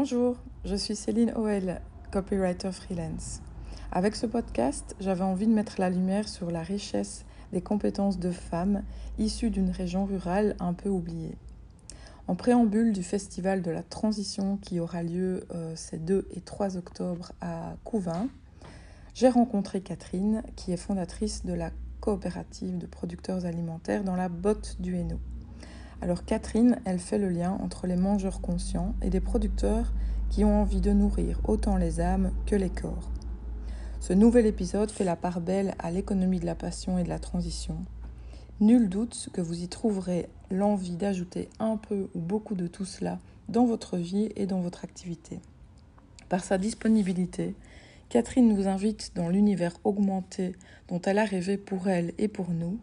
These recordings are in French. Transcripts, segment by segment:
Bonjour, je suis Céline Oel, copywriter freelance. Avec ce podcast, j'avais envie de mettre la lumière sur la richesse des compétences de femmes issues d'une région rurale un peu oubliée. En préambule du Festival de la Transition qui aura lieu euh, ces 2 et 3 octobre à Couvin, j'ai rencontré Catherine, qui est fondatrice de la coopérative de producteurs alimentaires dans la botte du Hainaut. Alors Catherine, elle fait le lien entre les mangeurs conscients et des producteurs qui ont envie de nourrir autant les âmes que les corps. Ce nouvel épisode fait la part belle à l'économie de la passion et de la transition. Nul doute que vous y trouverez l'envie d'ajouter un peu ou beaucoup de tout cela dans votre vie et dans votre activité. Par sa disponibilité, Catherine nous invite dans l'univers augmenté dont elle a rêvé pour elle et pour nous,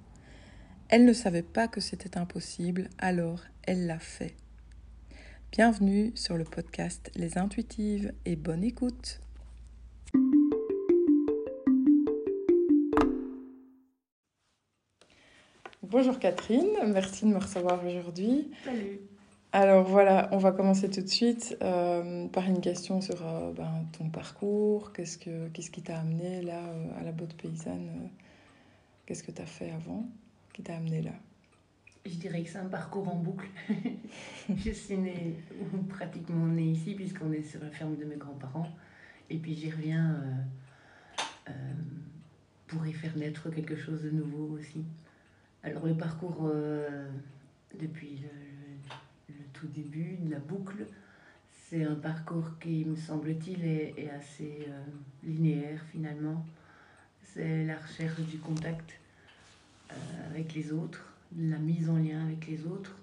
elle ne savait pas que c'était impossible, alors elle l'a fait. Bienvenue sur le podcast Les Intuitives et bonne écoute. Bonjour Catherine, merci de me recevoir aujourd'hui. Salut. Alors voilà, on va commencer tout de suite euh, par une question sur euh, ben, ton parcours. Qu'est-ce, que, qu'est-ce qui t'a amené là euh, à la botte paysanne Qu'est-ce que tu as fait avant? Qui t'a amené là Je dirais que c'est un parcours en boucle. je suis née, ou pratiquement née ici, puisqu'on est sur la ferme de mes grands-parents. Et puis j'y reviens euh, euh, pour y faire naître quelque chose de nouveau aussi. Alors le parcours euh, depuis le, tout début de la boucle, c'est un parcours qui, me semble-t-il, est, assez linéaire finalement. C'est la recherche du contact avec les autres, la mise en lien avec les autres,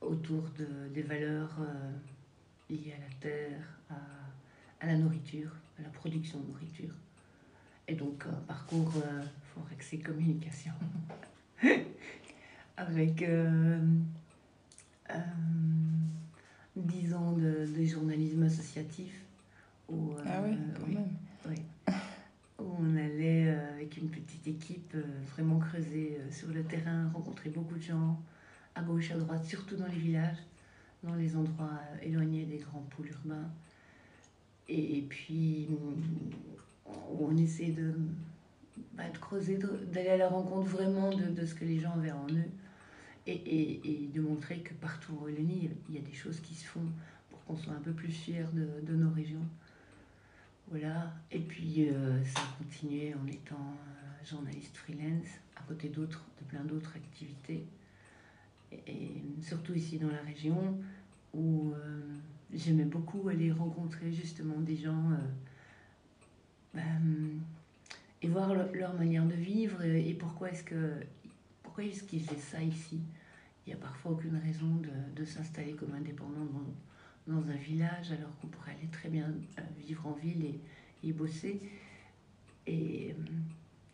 autour de, des valeurs euh, liées à la terre, à, à, la nourriture, à la production de nourriture. Et donc un parcours euh, forex et communication, avec euh, euh, 10 ans de, de, journalisme associatif. Où, ah oui, quand oui, même. Oui où on allait euh, avec une petite équipe euh, vraiment creuser euh, sur le terrain, rencontrer beaucoup de gens, à gauche, à droite, surtout dans les villages, dans les endroits éloignés des grands pôles urbains. Et, puis, on essaie de, bah, creuser, d'aller à la rencontre vraiment de, ce que les gens avaient en eux. Et, de montrer que partout en Wallonie, il y a des choses qui se font pour qu'on soit un peu plus fiers de nos régions. Voilà, et puis euh, ça a continué en étant euh, journaliste freelance, à côté d'autres, de plein d'autres activités. Et, surtout ici dans la région, où euh, j'aimais beaucoup aller rencontrer justement des gens et voir le, leur manière de vivre et, et pourquoi est-ce que pourquoi est-ce qu'ils faisaient ça ici. Il n'y a parfois aucune raison de, de s'installer comme indépendant dans, dans un village alors qu'on pourrait aller très bien vivre en ville et, et bosser. Et euh,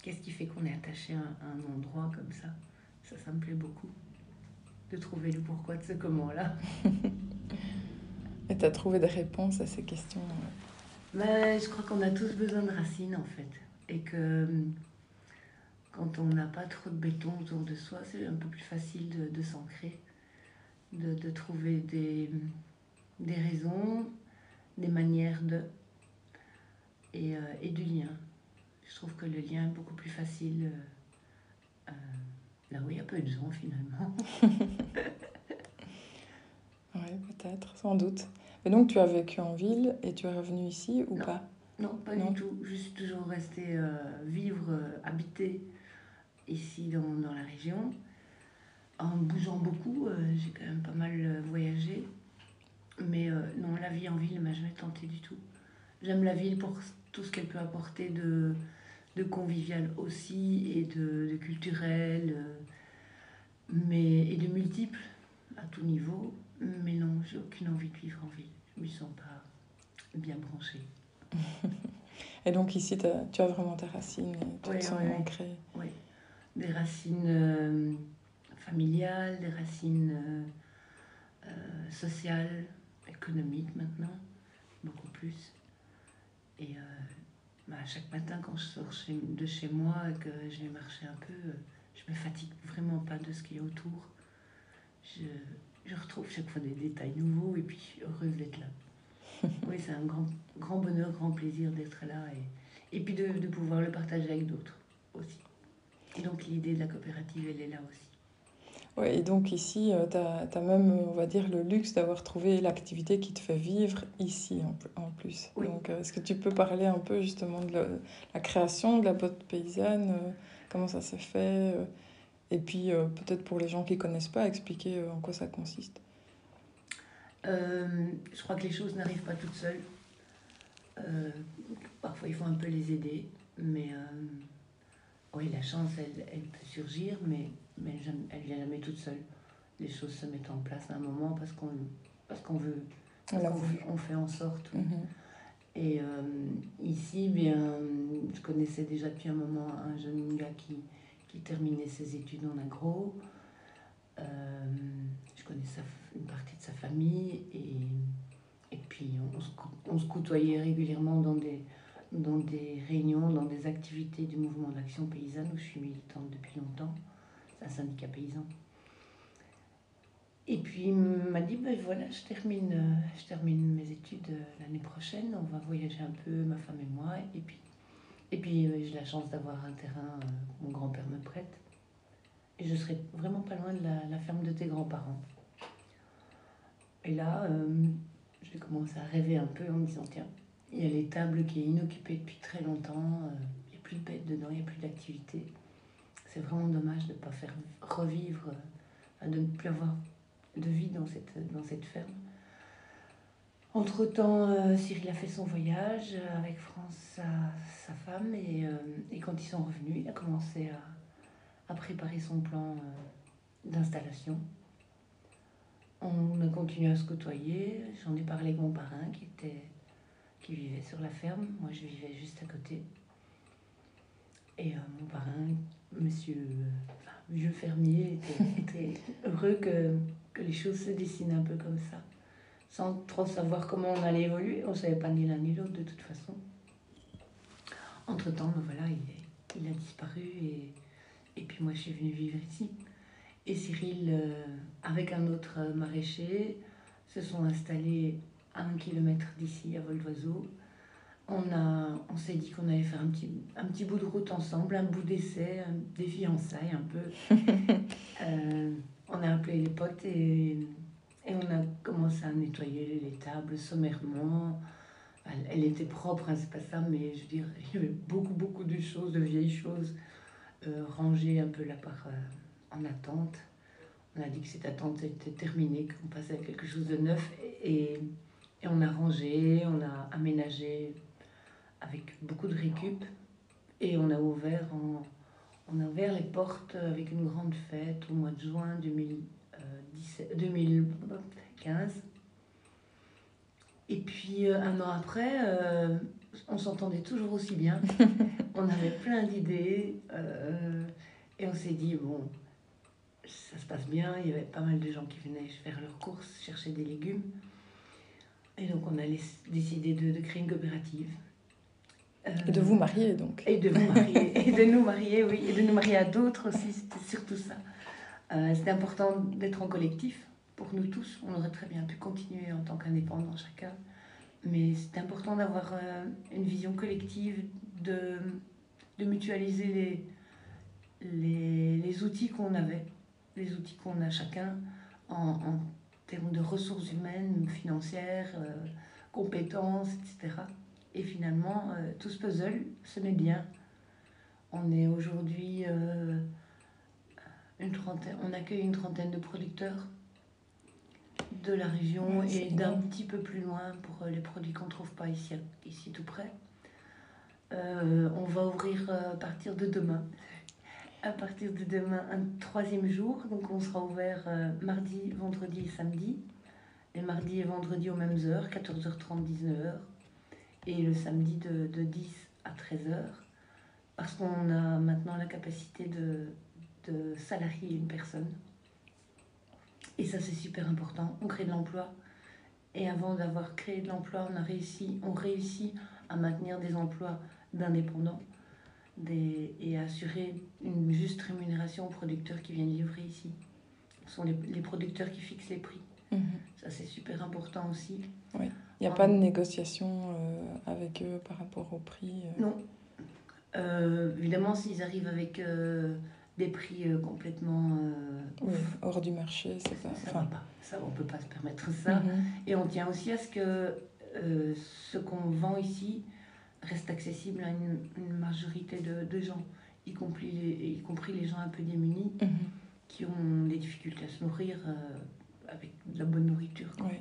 qu'est-ce qui fait qu'on est attaché à, à, un endroit comme ça? Ça, ça me plaît beaucoup. De trouver le pourquoi de ce comment-là. et tu as trouvé des réponses à ces questions ben, Je crois qu'on a tous besoin de racines en fait. Et que quand on n'a pas trop de béton autour de soi, c'est un peu plus facile de, de s'ancrer, de, de, trouver des, des raisons, des manières de. Et, euh, et, du lien. Je trouve que le lien est beaucoup plus facile euh, là où il y a peu de gens finalement. oui, peut-être, sans doute. Et donc tu as vécu en ville et tu es revenu ici ou non. pas? Non, pas non. du tout. Je suis toujours restée euh, vivre, euh, habiter ici dans, dans, la région. En bougeant beaucoup, euh, j'ai quand même pas mal voyagé. Mais non, la vie en ville ne m'a jamais tenté du tout. J'aime la ville pour tout ce qu'elle peut apporter de, de convivial aussi et de, de culturel, euh, mais, et de multiple à tout niveau. Mais non, j'ai aucune envie de vivre en ville. Je me sens pas bien branchée. et donc ici, as, tu as vraiment tes racines, tu oui, te sens oui, ancrée. Oui, des racines euh, familiales, des racines euh, euh, sociales, économiques maintenant, beaucoup plus. Et euh, bah, chaque matin, quand je sors de chez moi et que je vais marcher un peu, euh, je me fatigue vraiment pas de ce qu'il y a autour. Je, je, retrouve chaque fois des détails nouveaux et puis je suis heureuse d'être là. oui, c'est un grand, grand bonheur, grand plaisir d'être là et, et puis de, de pouvoir le partager avec d'autres aussi. Et donc l'idée de la coopérative, elle est là aussi. Oui, et donc ici, tu as, même, on va dire, le luxe d'avoir trouvé l'activité qui te fait vivre ici en, en plus. Donc, est-ce que tu peux parler un peu justement de la, création de la botte paysanne, euh, comment ça s'est fait, euh, et puis euh, peut-être pour les gens qui ne connaissent pas, expliquer en quoi ça consiste? Je crois que les choses n'arrivent pas toutes seules. parfois, il faut un peu les aider, mais oui, la chance, elle, elle peut surgir, mais mais elle vient jamais toute seule. Les choses se mettent en place à un moment parce qu'on parce qu'on veut, on, fait en sorte. Mhm. Et euh, ici, bien, je connaissais déjà depuis un moment un jeune gars qui, qui terminait ses études en agro. Euh, je connaissais une partie de sa famille et, et puis on, se, on se côtoyait régulièrement dans des, dans des réunions, dans des activités du mouvement d'action paysanne où je suis militante depuis longtemps un syndicat paysan. Et puis il m'a dit, ben voilà, je termine, euh, je termine mes études euh, l'année prochaine, on va voyager un peu, ma femme et moi. Et puis, et puis euh, j'ai la chance d'avoir un terrain, mon grand-père me prête. Et je serai vraiment pas loin de la, ferme de tes grands-parents. Et là, j'ai commencé à rêver un peu en me disant, tiens, il y a l'étable qui est inoccupée depuis très longtemps, il n'y a plus de bêtes dedans, il n'y a plus d'activité c'est vraiment dommage de ne pas faire revivre, euh, de ne plus avoir de vie dans cette, dans cette ferme. Entre-temps, euh, Cyril a fait son voyage avec France, sa, femme, et, euh, et, quand ils sont revenus, il a commencé à, à préparer son plan d'installation. On a continué à se côtoyer. J'en ai parlé avec mon parrain qui, était, qui vivait sur la ferme. Moi, je vivais juste à côté. Et mon parrain monsieur, vieux fermier, était, heureux que, que, les choses se dessinent un peu comme ça, sans trop savoir comment on allait évoluer. On ne savait pas ni l'un ni l'autre de toute façon. Entre-temps, ben voilà, il, il, a disparu et, et puis moi je suis venue vivre ici. Et Cyril, euh, avec un autre maraîcher, se sont installés à un kilomètre d'ici, à vol d'oiseau on, a, on s'est dit qu'on allait faire un petit, un petit bout de route ensemble, un bout d'essai, des fiançailles un peu. Euh, on a appelé les potes et, et, on a commencé à nettoyer les tables sommairement. Elle, était propre, hein, c'est pas ça, mais je veux dire, il y avait beaucoup, beaucoup de choses, de vieilles choses, euh, rangées un peu là par, euh, en attente. On a dit que cette attente était terminée, qu'on passait à quelque chose de neuf et, et on a rangé, on a aménagé avec beaucoup de récup. Et on a ouvert, on a ouvert les portes avec une grande fête au mois de juin 2015. Euh, et puis euh, un an après, euh, on s'entendait toujours aussi bien. on avait plein d'idées. et on s'est dit, bon, ça se passe bien. Il y avait pas mal de gens qui venaient faire leurs courses, chercher des légumes. Et donc on a décidé de, de créer une coopérative et de vous marier donc. Et de vous marier, et de nous marier, oui, et de nous marier à d'autres aussi, c'était surtout ça. Euh, c'était important d'être en collectif pour nous tous. On aurait très bien pu continuer en tant qu'indépendants chacun, mais c'est important d'avoir euh, une vision collective, de, de mutualiser les, les, les outils qu'on avait, les outils qu'on a chacun en, en, termes de ressources humaines, financières, euh, compétences, etc. Et finalement, euh, tout ce puzzle se met bien. On est aujourd'hui euh, une trentaine, on accueille une trentaine de producteurs de la région et d'un petit peu plus loin pour euh, les produits qu'on ne trouve pas ici, ici tout près. on va ouvrir à partir de demain. À partir de demain, un troisième jour. Donc on sera ouvert mardi, vendredi et samedi. Et mardi et vendredi aux mêmes heures, 14h30, 19h et le samedi de, de 10 à 13 heures, parce qu'on a maintenant la capacité de, de salarier une personne. Et ça, c'est super important. On crée de l'emploi. Et avant d'avoir créé de l'emploi, on a réussi, on réussit à maintenir des emplois d'indépendants des, et à assurer une juste rémunération aux producteurs qui viennent livrer ici. Ce sont les, les producteurs qui fixent les prix. Mhm. Ça, c'est super important aussi. Oui Il n'y a pas de négociation euh, avec eux par rapport au prix euh? Non. Euh, évidemment, s'ils arrivent avec des prix complètement... Oui, hors du marché, c'est ça enfin, va pas. Ça, on peut pas se permettre ça. mhm. Et on tient aussi à ce que ce qu'on vend ici reste accessible à une, une majorité de, de gens, y compris, les, y compris les gens un peu démunis Mhm. qui ont des difficultés à se nourrir avec de la bonne nourriture. quoi. Ouais.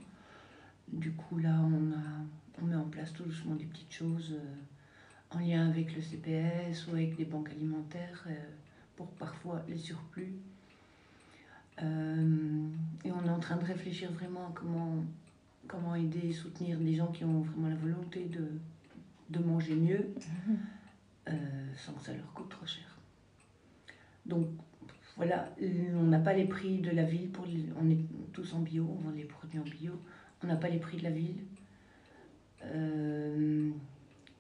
Du coup, là, on, a, on met en place tout doucement des petites choses euh, en lien avec le CPS ou avec des banques alimentaires euh, pour parfois les surplus. Euh, et on est en train de réfléchir vraiment à comment, comment aider et soutenir des gens qui ont vraiment la volonté de, de manger mieux euh, sans que ça leur coûte trop cher. Donc voilà, on n'a pas les prix de la ville, pour les- on est tous en bio, on vend les produits en bio, on n'a pas les prix de la ville. Euh,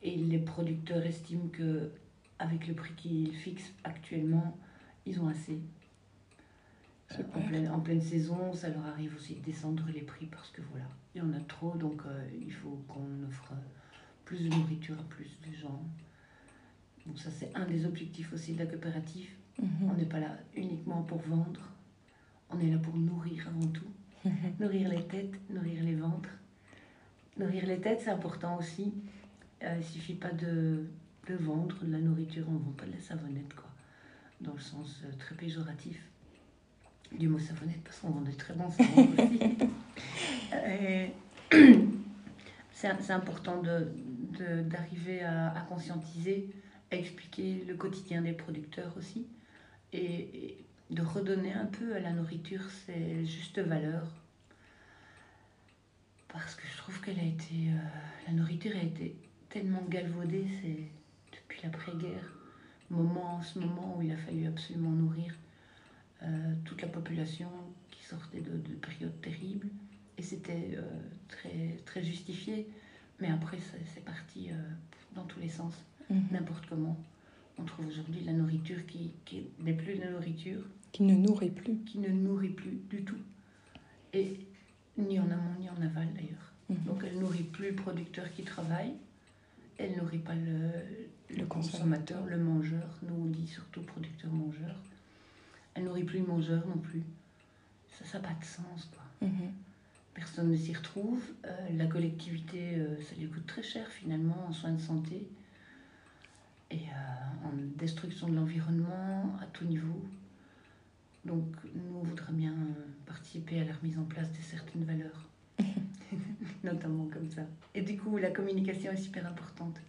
et les producteurs estiment que avec le prix qu'ils fixent actuellement, ils ont assez. Euh, Super. en, pleine, en pleine saison, ça leur arrive aussi de descendre les prix parce que voilà, il y en a trop, donc euh, il faut qu'on offre plus de nourriture à plus de gens. Donc ça c'est un des objectifs aussi de la coopérative. Mhm. On n'est pas là uniquement pour vendre, on est là pour nourrir avant tout. Nourrir les têtes, nourrir les ventres. Nourrir les têtes c'est important aussi. Euh, il suffit pas de, de vendre de la nourriture, on ne vend pas de la savonnette quoi. Dans le sens euh, très péjoratif du mot savonnette parce qu'on vend des très bons savons aussi. Et c'est c'est important de- de- d'arriver à, à conscientiser, à expliquer le quotidien des producteurs aussi et, et de redonner un peu à la nourriture ses justes valeurs. Parce que je trouve qu'elle a été. euh, la nourriture a été tellement galvaudée c'est depuis l'après-guerre. Moment, ce moment où il a fallu absolument nourrir euh, toute la population qui sortait de, de périodes terribles. Et c'était euh, très, très justifié. Mais après, c'est parti dans tous les sens, Mhm. n'importe comment. On trouve aujourd'hui de la nourriture qui, qui n'est plus de nourriture, Qui ne nourrit plus. qui ne nourrit plus du tout. Et ni en amont ni en aval d'ailleurs. Mhm. Donc elle nourrit plus le producteur qui travaille, elle nourrit pas le, Le consommateur, le mangeur. Nous on dit surtout producteur-mangeur. Elle nourrit plus le mangeur non plus. Ça, ça n'a pas de sens quoi. Mhm. Personne ne s'y retrouve. Euh, la collectivité, euh, ça lui coûte très cher finalement en soins de santé et euh, en destruction de l'environnement à tout niveau. Donc nous, on voudrait bien euh, participer à la remise en place de certaines valeurs, notamment comme ça. Et du coup, la communication est super importante.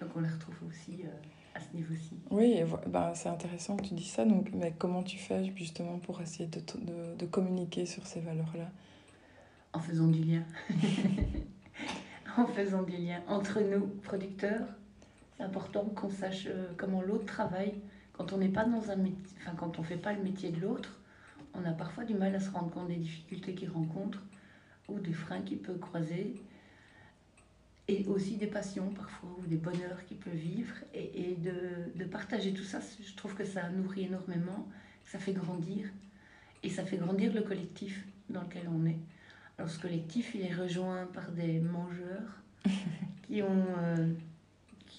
Donc on la retrouve aussi euh, à ce niveau-ci. Oui, ben, c'est intéressant que tu dis ça. Donc, mais comment tu fais justement pour essayer de, de, de communiquer sur ces valeurs-là? En faisant du lien. en faisant du lien entre nous, producteurs. C'est important qu'on sache euh, comment l'autre travaille. Quand on n'est pas dans un métier, enfin quand on fait pas le métier de l'autre, on a parfois du mal à se rendre compte des difficultés qu'il rencontre ou des freins qu'il peut croiser. Et aussi des passions parfois ou des bonheurs qu'il peut vivre. Et, et de, de partager tout ça, je trouve que ça nourrit énormément, ça fait grandir. Et ça fait grandir le collectif dans lequel on est. Alors ce collectif, il est rejoint par des mangeurs qui ont, euh,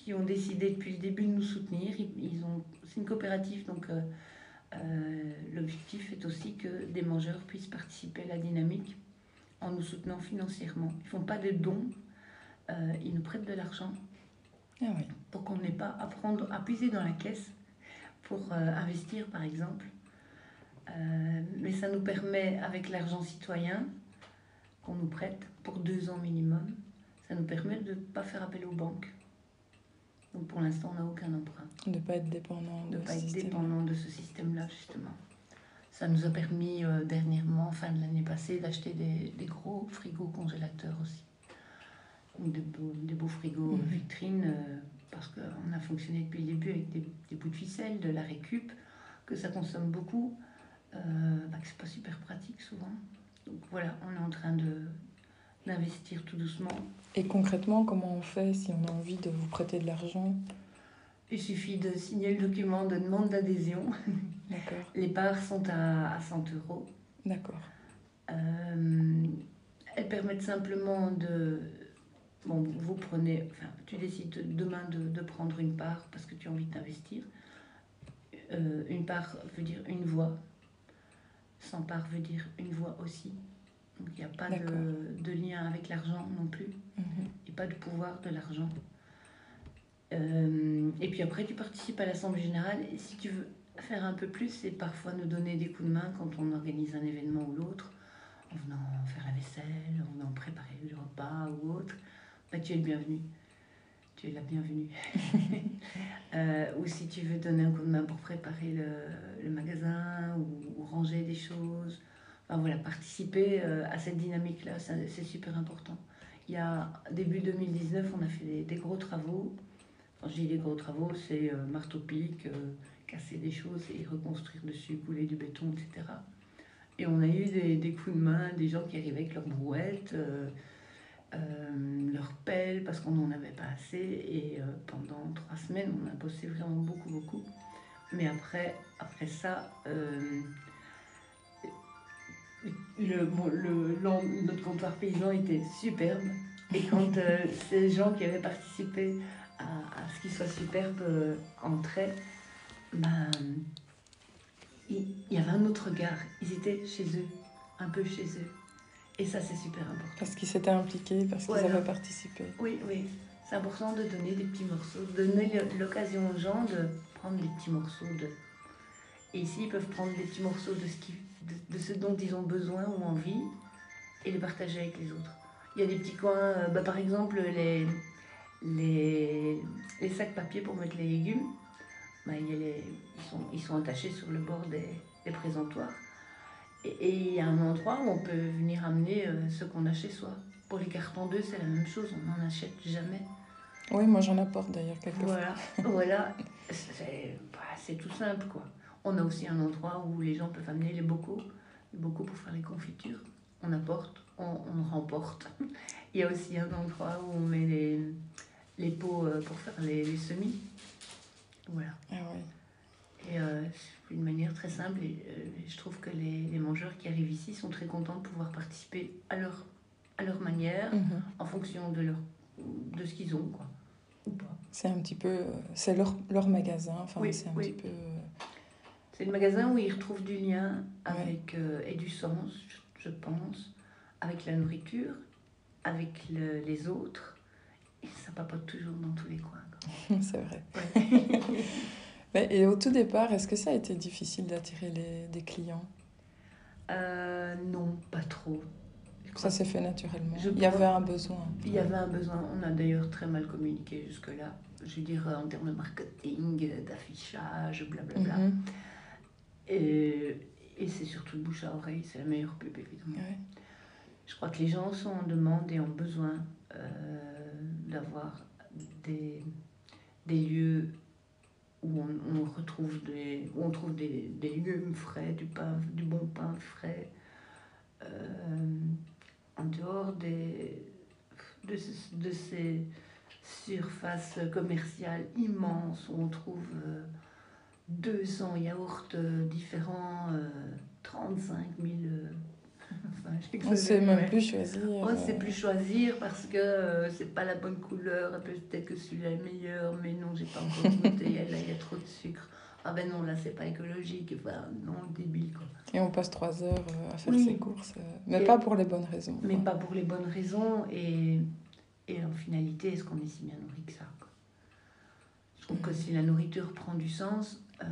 qui ont décidé depuis le début de nous soutenir. Ils, ont, c'est une coopérative, donc euh, euh, l'objectif est aussi que des mangeurs puissent participer à la dynamique en nous soutenant financièrement. Ils font pas de dons, euh, ils nous prêtent de l'argent Ah oui. pour qu'on n'ait pas à prendre, à puiser dans la caisse pour investir par exemple. Mais ça nous permet, avec l'argent citoyen qu'on nous prête pour deux ans minimum, ça nous permet de ne pas faire appel aux banques. Donc pour l'instant, on n'a aucun emprunt, De ne pas être dépendant de de pas ce être dépendant de ce système-là justement. Ça nous a permis euh, dernièrement, fin de l'année passée, d'acheter des, des gros frigos congélateurs aussi. Ou des beaux, des beaux frigos Mhm. vitrines, euh, parce qu'on a fonctionné depuis le début avec des, des bouts de ficelle, de la récup, que ça consomme beaucoup, euh, bah, que c'est pas super pratique souvent. Donc voilà, on est en train de d'investir tout doucement. Et concrètement, comment on fait si on a envie de vous prêter de l'argent? Il suffit de signer le document de demande d'adhésion. D'accord. Les parts sont à, à 100 euros. D'accord. Euh, elles permettent simplement de, bon, vous prenez, enfin, tu décides demain de, de prendre une part parce que tu as envie d'investir. Euh, une part veut dire une voix. Sans part veut dire une voix aussi. Donc il n'y a pas de, de lien avec l'argent non plus Mhm. et pas de pouvoir de l'argent. Euh, et puis après, tu participes à l'Assemblée Générale. Et si tu veux faire un peu plus, c'est parfois nous donner des coups de main quand on organise un événement ou l'autre, en venant faire la vaisselle, en venant préparer le repas ou autre. Bah, tu es le bienvenu. Tu es la bienvenue. Euh, ou si tu veux donner un coup de main pour préparer le, le magasin ou, ou ranger des choses. Voilà, participer euh, à cette dynamique-là, c'est super important. Il y a début 2019, on a fait des, gros travaux. Quand je dis des gros travaux, c'est euh, marteau-pique, euh, casser des choses et reconstruire dessus, couler du béton, etc. Et on a eu des, coups de main, des gens qui arrivaient avec leurs brouettes, leurs pelles, parce qu'on n'en avait pas assez. Et pendant trois semaines, on a bossé vraiment beaucoup, beaucoup. Mais après, après ça, le, bon, le, notre comptoir paysan était superbe. Et quand euh, ces gens qui avaient participé à, à ce qu'il soit superbe euh, entraient, ben, il, il y avait un autre regard. Ils étaient chez eux, un peu chez eux. Et ça, c'est super important. Parce qu'ils s'étaient impliqués, parce qu'ils Voilà. avaient participé. Oui, oui. C'est important de donner des petits morceaux, de donner l'occasion aux gens de prendre des petits morceaux de. Et ici, ils peuvent prendre des petits morceaux de ce, qui, de, de ce dont ils ont besoin ou envie et les partager avec les autres. Il y a des petits coins, euh, bah, par exemple, les, les, les sacs papier pour mettre les légumes, bah, il y a les, ils, sont, ils sont attachés sur le bord des, des présentoirs. Et il y a un endroit où on peut venir amener euh, ce qu'on a chez soi. Pour les cartons d'œufs, c'est la même chose, on n'en achète jamais. Oui, moi j'en apporte d'ailleurs quelquefois. Voilà, voilà. C'est bah, c'est tout simple, quoi. On a aussi un endroit où les gens peuvent amener les bocaux, les bocaux pour faire les confitures. On apporte, on, on remporte. Il y a aussi un endroit où on met les, les pots euh, pour faire les, les semis. Voilà. Ah ouais. Et euh, c'est une manière très simple. Et euh, je trouve que les, les mangeurs qui arrivent ici sont très contents de pouvoir participer à leur, à leur manière, Mhm. en fonction de, leur, de ce qu'ils ont, quoi. Ou pas. C'est un petit peu. euh, C'est leur, leur magasin. Enfin, Oui, c'est un oui. petit peu. C'est le magasin où ils retrouvent du lien avec, euh, et du sens, je, je pense, avec la nourriture, avec le- les autres. Et ça papote toujours dans tous les coins. c'est vrai. Ouais. Et au tout départ, est-ce que ça a été difficile d'attirer des clients? Euh, non, pas trop. Ça s'est fait naturellement. Je Il y avait un besoin. Il y avait un besoin, on a d'ailleurs très mal communiqué jusque-là. Je veux dire, en termes de marketing, d'affichage, blablabla. Mhm. Et, et c'est surtout bouche à oreille, c'est la meilleure pub évidemment. Ouais. Je crois que les gens sont en demande et ont besoin euh, d'avoir des, des lieux où on, on retrouve des, où on trouve des, des légumes frais, du pain, du bon pain frais, euh, en dehors des, de, de ces surfaces commerciales immenses où on trouve euh, 200 yaourts euh, différents, euh, 35 000. euh, enfin, On j'exagère, sait même plus choisir. on ne sait euh, plus choisir parce que euh, c'est pas la bonne couleur. Peut-être que celui-là est meilleur, mais non, j'ai pas encore goûté. Là, il y a trop de sucre. Ah ben non, là, c'est pas écologique. Enfin, non, débile, quoi. Et on passe trois heures euh, à faire Oui. ses courses. Mais Et- pas pour les bonnes raisons. Mais pas pour les bonnes raisons. Et, et en finalité, est-ce qu'on est si bien nourri que ça quoi? Je trouve que si la nourriture prend du sens, euh,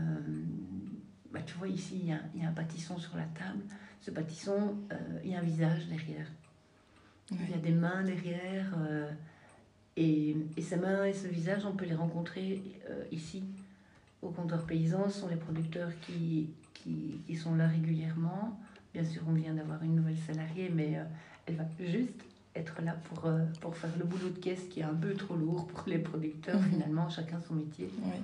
bah, tu vois, ici, il y a, il y a un pâtisson sur la table. Ce pâtisson, euh, il y a un visage derrière. Il y a des mains derrière. euh, et, et ces mains et ce visage, on peut les rencontrer ici, au comptoir paysan. Ce sont les producteurs qui, qui, qui sont là régulièrement. Bien sûr, on vient d'avoir une nouvelle salariée, mais elle va juste être là pour, euh, pour faire le boulot de caisse qui est un peu trop lourd pour les producteurs, finalement, chacun son métier. Ouais.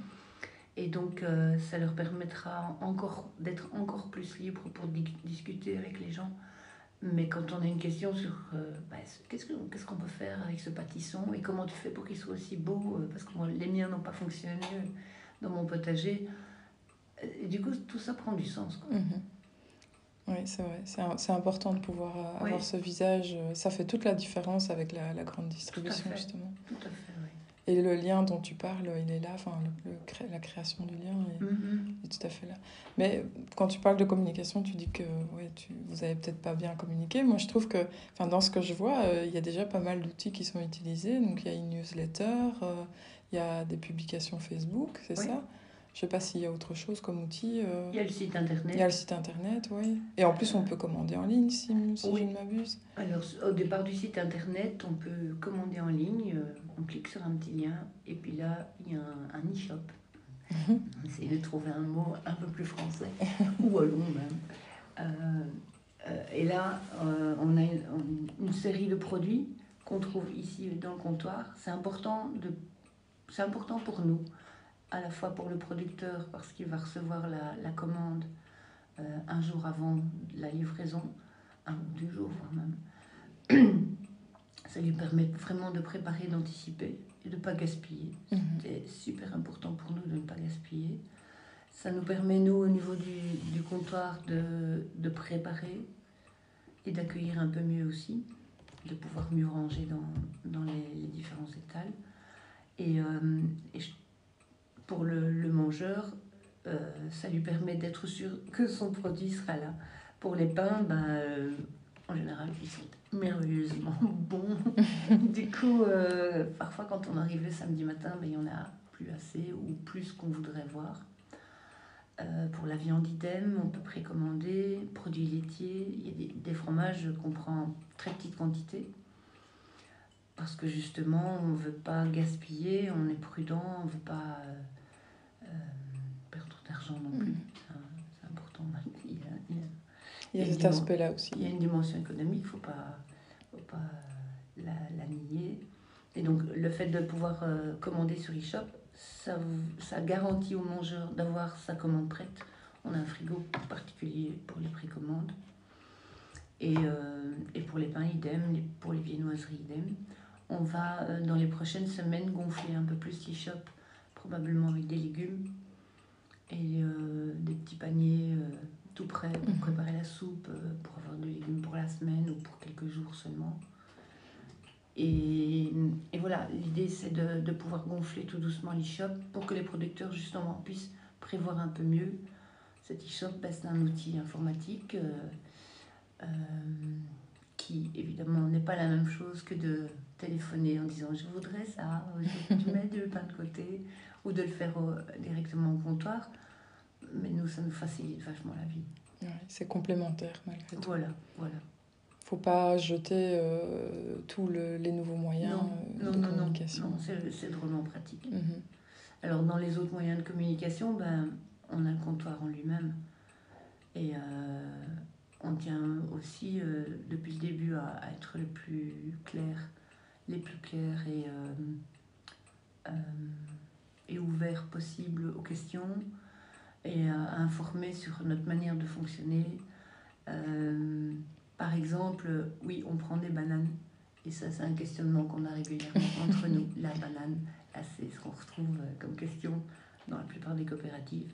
Et donc, euh, ça leur permettra encore d'être encore plus libres pour di- discuter avec les gens. Mais quand on a une question sur euh, bah, ce- qu'est-ce que- qu'est-ce qu'on peut faire avec ce pâtisson et comment tu fais pour qu'il soit aussi beau, euh, parce que moi, les miens n'ont pas fonctionné dans mon potager. Et du coup, tout ça prend du sens. quoi. Mhm. Oui, c'est vrai. C'est important de pouvoir avoir ce visage. Ça fait toute la différence avec la, la grande distribution, justement. Tout à fait. Et le lien dont tu parles, il est là, enfin, le, la création du lien est, Mhm. est tout à fait là. Mais quand tu parles de communication, tu dis que ouais, tu, vous avez peut-être pas bien communiqué. Moi, je trouve que, enfin, dans ce que je vois, euh, il y a déjà pas mal d'outils qui sont utilisés. Donc, il y a une newsletter, euh, il y a des publications Facebook, c'est Oui. ça Je sais pas s'il y a autre chose comme outil. euh, Il y a le site internet. il y a le site internet, oui. Et en plus, on peut commander en ligne, si, si Oui. je ne m'abuse. Alors, au départ du site internet, on peut commander en ligne. euh, On clique sur un petit lien et puis là, il y a un, un e-shop. On essaye de trouver un mot un peu plus français, ou wallon même. Euh, euh, et là, on a une, une série de produits qu'on trouve ici dans le comptoir. C'est important, de, c'est important pour nous, à la fois pour le producteur, parce qu'il va recevoir la, la commande euh, un jour avant la livraison, un ou deux jours voire même. Ça lui permet vraiment de préparer, d'anticiper et de ne pas gaspiller. Mhm. C'est super important pour nous de ne pas gaspiller. Ça nous permet, nous, au niveau du, du comptoir, de, de préparer et d'accueillir un peu mieux aussi, de pouvoir mieux ranger dans, dans les, les différents étals. Et, euh, et je- pour le, le mangeur, euh, ça lui permet d'être sûr que son produit sera là. Pour les pains, ben, euh, en général, ils sont merveilleusement bons. du coup, euh, parfois quand on arrive le samedi matin, ben, il y en a plus assez ou plus qu'on voudrait voir. Pour la viande idem, on peut précommander, produits laitiers, il y a des, des fromages qu'on prend en très petite quantité. Parce que justement, on ne veut pas gaspiller, on est prudent, on ne veut pas perdre d'argent non plus. Mhm. C'est important. Il y a- il y a- Il y a cet aspect-là aussi. il y a une dimension économique, il ne faut pas, faut pas euh, la, la nier. Et donc, le fait de pouvoir euh, commander sur eShop, ça, garantit au mangeur d'avoir sa commande prête. On a un frigo particulier pour les précommandes. Et, euh, et pour les pains, idem. Pour les viennoiseries, idem. On va, euh, dans les prochaines semaines, gonfler un peu plus l'eShop, probablement avec des légumes et euh, des petits paniers euh, tout prêts pour Mhm. préparer la soupe, euh, pour avoir des légumes pour la semaine ou pour quelques jours seulement. Et, et voilà, l'idée c'est de, de pouvoir gonfler tout doucement l'e-shop pour que les producteurs justement puissent prévoir un peu mieux. Cet e-shop, ben, c'est un outil informatique qui évidemment n'est pas la même chose que de téléphoner en disant je voudrais ça, je- tu mets deux pains de côté, ou de le faire au- directement au comptoir. Mais nous, ça nous facilite vachement la vie. Ouais, c'est complémentaire malgré tout. Voilà, voilà. faut pas jeter euh, tous le- les nouveaux moyens Non, euh, non, de non, non, communication. non, c'est drôlement pratique. Mhm. Alors, dans les autres moyens de communication, ben, on a le comptoir en lui-même. Et euh, on tient aussi, euh, depuis le début, à, à être le plus clair, les plus clairs et, euh, euh, et ouverts possible aux questions et à, à informer sur notre manière de fonctionner. Euh, par exemple, oui, on prend des bananes. Et ça, c'est un questionnement qu'on a régulièrement entre nous. La banane, là, c'est ce qu'on retrouve euh, comme question dans la plupart des coopératives.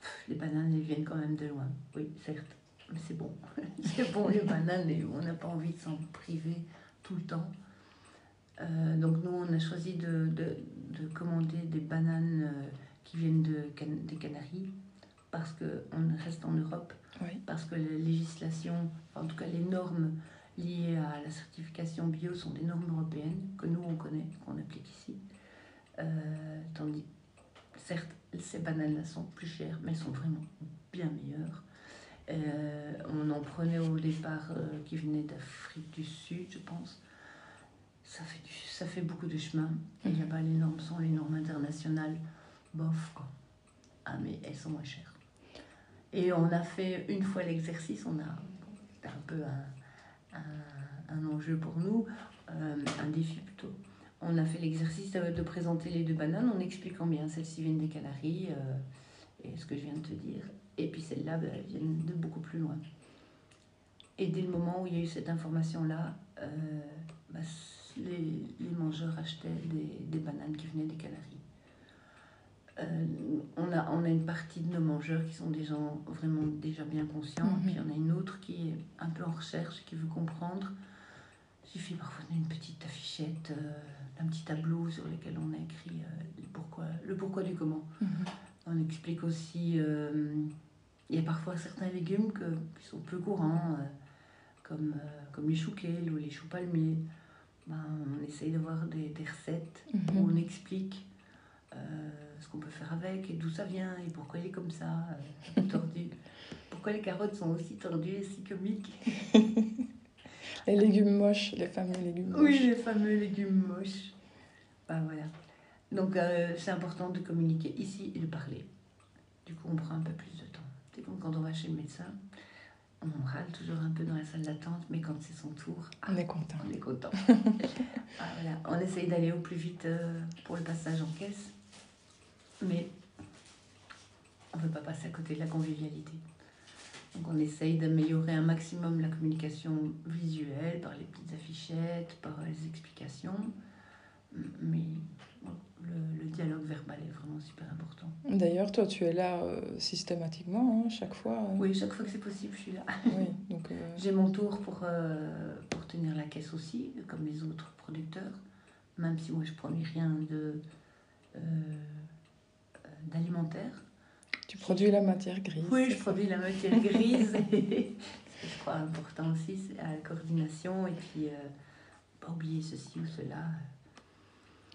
Pff, Les bananes, elles viennent quand même de loin. Oui, certes, mais c'est bon. c'est bon, les bananes, et on n'a pas envie de s'en priver tout le temps. Euh, donc nous, on a choisi de, de, de commander des bananes euh, qui viennent de Can- des Canaries parce qu'on reste en Europe Oui. parce que les législations, enfin, en tout cas les normes liées à la certification bio sont des normes européennes que nous on connaît, qu'on applique ici. Euh, tandis, certes, ces bananes-là sont plus chères, mais elles sont vraiment bien meilleures. Euh, on en prenait au départ euh, qui venaient d'Afrique du Sud, je pense. Ça fait, du- ça fait beaucoup de chemin. Et Mhm. là-bas, les normes sont les normes internationales. Bof, quoi. Ah, mais elles sont moins chères. Et on a fait une fois l'exercice, on a un peu un, un- un enjeu pour nous, euh, un défi plutôt. On a fait l'exercice de, de présenter les deux bananes en expliquant bien celles-ci viennent des Canaries euh, et ce que je viens de te dire. Et puis celles-là, ben, elles viennent de beaucoup plus loin. Et dès le moment où il y a eu cette information-là, euh, ben, les, les mangeurs achetaient des, des bananes qui venaient des Canaries. euh, on, a, on a une partie de nos mangeurs qui sont des gens vraiment déjà bien conscients, Mhm. puis il y en a une autre qui est un peu en recherche, qui veut comprendre. Il suffit parfois d'une petite affichette, euh, d'un petit tableau sur lequel on a écrit euh, le, pourquoi, le pourquoi du comment. Mhm. On explique aussi, euh, il y a parfois certains légumes que, qui sont peu courants, comme, comme les choux kale ou les choux palmiers. Ben, on essaye d'avoir des, des recettes Mhm. où on explique euh, ce qu'on peut faire avec et d'où ça vient et pourquoi il est comme ça, euh, tordu. Pourquoi les carottes sont aussi tordues et si comiques. Les légumes moches, les fameux légumes moches. Oui, les fameux légumes moches. Ben, voilà. Donc euh, c'est important de communiquer ici et de parler. Du coup, on prend un peu plus de temps. C'est comme quand on va chez le médecin, on râle toujours un peu dans la salle d'attente, mais quand c'est son tour, ah, On est content. on est content. Ah, voilà. On essaye d'aller au plus vite euh, pour le passage en caisse, mais on ne veut pas passer à côté de la convivialité. Donc on essaye d'améliorer un maximum la communication visuelle par les petites affichettes, par les explications, mais le, le dialogue verbal est vraiment super important. D'ailleurs, toi, tu es là euh, systématiquement, hein, chaque fois. euh. Oui, chaque fois que c'est possible, je suis là. Oui, donc, euh, J'ai mon tour pour, euh, pour tenir la caisse aussi, comme les autres producteurs, même si moi je produis rien de d'alimentaire. tu produis la matière grise. Oui, je produis la matière grise. et ce que je crois important aussi, c'est la coordination et puis pas oublier ceci ou cela.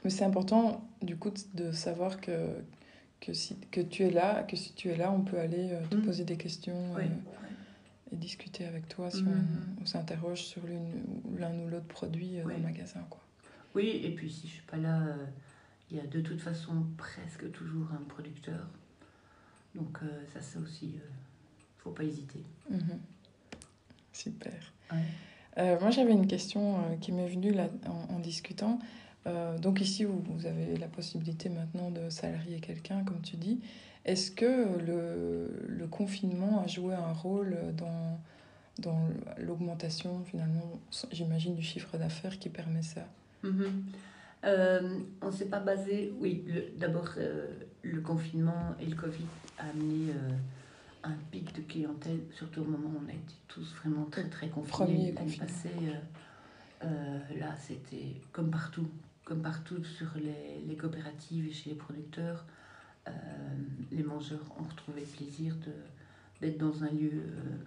Mais c'est important, du coup, de savoir que, que, si, que tu es là, que si tu es là, on peut aller euh, te Mm. poser des questions Oui, euh, et discuter avec toi si on, on s'interroge sur l'un ou l'autre produit euh, dans le magasin. Quoi. oui, et puis si je suis pas là, euh, il y a de toute façon presque toujours un producteur. Donc ça c'est aussi, faut pas hésiter. Mhm. Super. Ouais. Moi, j'avais une question qui m'est venue là, en, en discutant. Euh, donc ici, vous, vous avez la possibilité maintenant de salarier quelqu'un, comme tu dis. Est-ce que le, le confinement a joué un rôle dans, dans l'augmentation, finalement, j'imagine, du chiffre d'affaires qui permet ça? Mhm. Euh, on ne s'est pas basé. Oui, d'abord, euh, le confinement et le Covid a amené un pic de clientèle, surtout au moment où on a été tous vraiment très très Premier confinés. Confinement. passée, euh, euh, là, c'était comme partout, comme partout sur les, coopératives et chez les producteurs. euh, les mangeurs ont retrouvé le plaisir d'être dans un lieu euh,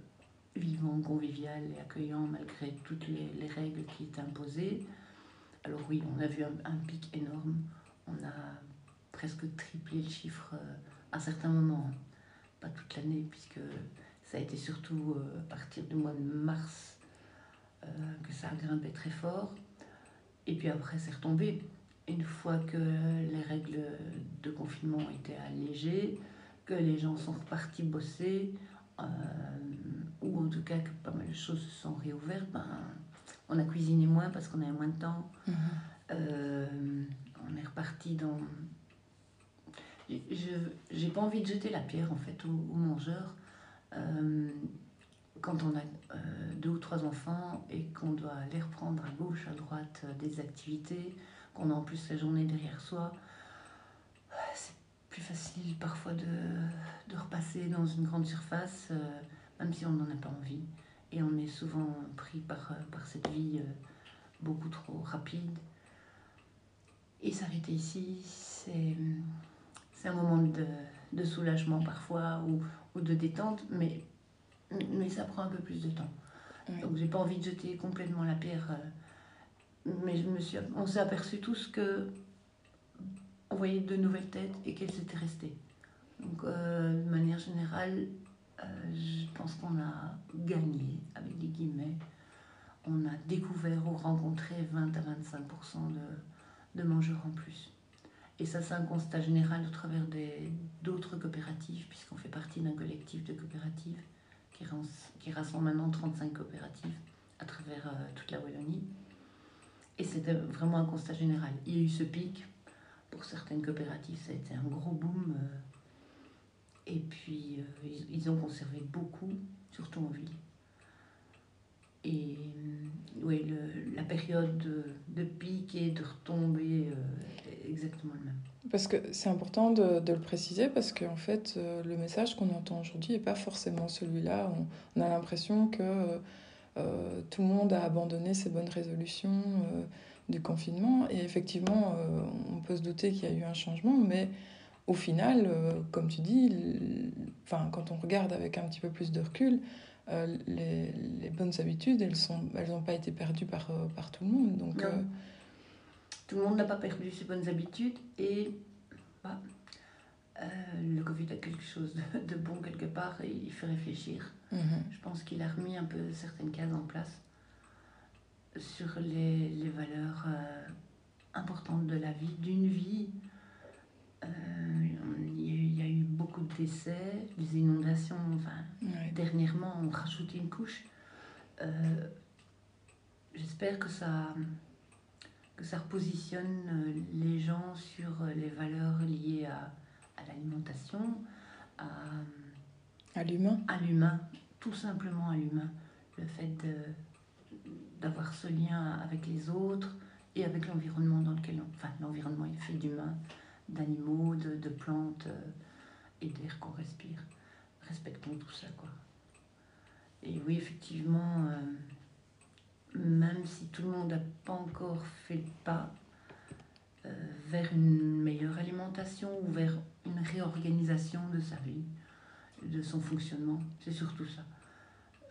vivant, convivial et accueillant malgré toutes les, les règles qui étaient imposées. Alors oui, on a vu un, pic énorme. On a presque triplé le chiffre euh, à certains moments. hein. Pas toute l'année, puisque ça a été surtout euh, à partir du mois de mars euh, que ça a grimpé très fort. Et puis après, c'est retombé. Une fois que les règles de confinement étaient allégées, que les gens sont repartis bosser, euh, ou en tout cas que pas mal de choses se sont réouvertes, ben, on a cuisiné moins parce qu'on avait moins de temps. Euh, on est reparti dans. Je j'ai pas envie de jeter la pierre en fait aux, aux mangeurs. Euh, quand on a euh, deux ou trois enfants et qu'on doit aller reprendre à gauche, à droite euh, des activités, qu'on a en plus la journée derrière soi, c'est plus facile parfois de, de repasser dans une grande surface, euh, même si on n'en a pas envie. Et on est souvent pris par, par cette vie beaucoup trop rapide. Et s'arrêter ici, c'est c'est un moment de, de soulagement parfois ou, ou de détente, mais, mais ça prend un peu plus de temps. Ouais. Donc j'ai pas envie de jeter complètement la pierre, euh, mais je me suis, on s'est aperçu tous que on voyait de nouvelles têtes et qu'elles étaient restées. Donc euh, de manière générale, euh, je pense qu'on a gagné, avec des guillemets. On a découvert ou rencontré 20 à 25 de, de mangeurs en plus. Et ça, c'est un constat général au travers des- d'autres coopératives, puisqu'on fait partie d'un collectif de coopératives qui, ras- qui rassemble maintenant 35 coopératives à travers euh, toute la Wallonie. Et c'était vraiment un constat général. Il y a eu ce pic. Pour certaines coopératives, ça a été un gros boom. euh, et puis, euh, ils, ont conservé beaucoup, surtout en ville. Et euh, le- la période de, pic et de retombée euh, exactement le même. Parce que c'est important de, de, le préciser parce qu'en fait, euh, le message qu'on entend aujourd'hui n'est pas forcément celui-là. On, on, a l'impression que euh, tout le monde a abandonné ses bonnes résolutions euh, du confinement. Et effectivement, euh, on peut se douter qu'il y a eu un changement, mais au final, euh, comme tu dis, enfin, quand on regarde avec un petit peu plus de recul, euh, les, les, bonnes habitudes, elles n'ont elles pas été perdues par, par tout le monde. Donc, tout le monde n'a pas perdu ses bonnes habitudes et bah, euh, le Covid a quelque chose de, de, bon quelque part et il fait réfléchir. -hmm. Je pense qu'il a remis un peu certaines cases en place sur les, les valeurs euh, importantes de la vie, d'une vie. Euh, il y, a eu beaucoup de décès, des inondations. Enfin, dernièrement, on rajoutait une couche. J'espère que ça que ça repositionne les gens sur les valeurs liées à, à l'alimentation, à, à l'humain. À l'humain, tout simplement à l'humain. Le fait d'avoir ce lien avec les autres et avec l'environnement dans lequel on... Enfin, l'environnement est fait d'humains, d'animaux, de, de, plantes euh, et d'air qu'on respire. Respectons tout ça, quoi. Et oui, effectivement, euh, même si tout le monde n'a pas encore fait le pas euh, vers une meilleure alimentation ou vers une réorganisation de sa vie, de son fonctionnement. C'est surtout ça.